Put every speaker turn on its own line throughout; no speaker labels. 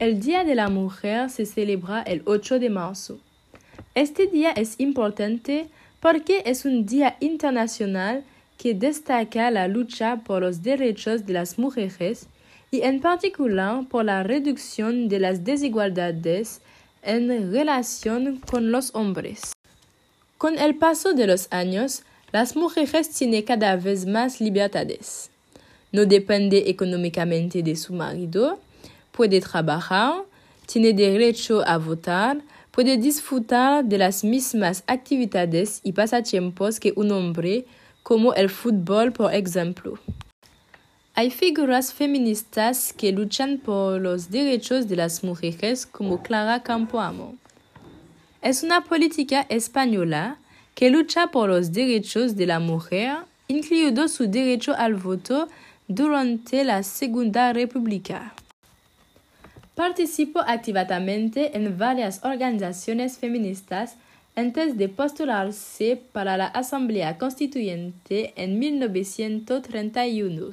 El Día de la Mujer se celebra el 8 de marzo. Este día es importante porque es un día internacional que destaca la lucha por los derechos de las mujeres y en particular por la reducción de las desigualdades en relación con los hombres. Con el paso de los años, las mujeres tienen cada vez más libertades. No depende económicamente de su marido, puede trabajar, tiene derecho a votar, puede disfrutar de las mismas actividades y pasatiempos que un hombre, como el fútbol, por ejemplo. Hay figuras feministas que luchan por los derechos de las mujeres como Clara Campoamor. Es una política española que lucha por los derechos de la mujer, incluido su derecho al voto durante la Segunda República. Participó activamente en varias organizaciones feministas antes de postularse para la Asamblea Constituyente en 1931,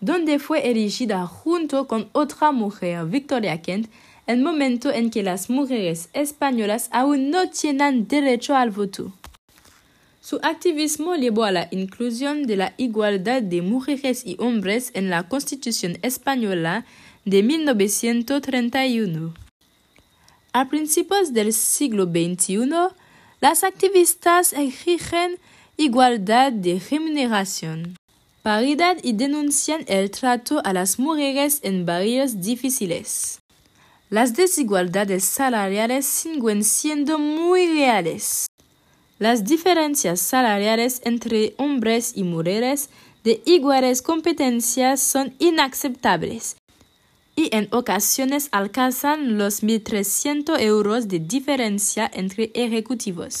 donde fue elegida junto con otra mujer, Victoria Kent, el momento en que las mujeres españolas aún no tienen derecho al voto. Su activismo llevó a la inclusión de la igualdad de mujeres y hombres en la Constitución española de 1931. A principios del siglo XXI, las activistas exigen igualdad de remuneración, paridad y denuncian el trato a las mujeres en barrios difíciles. Las desigualdades salariales siguen siendo muy reales. Las diferencias salariales entre hombres y mujeres de iguales competencias son inaceptables y en ocasiones alcanzan los 1.300 euros de diferencia entre ejecutivos.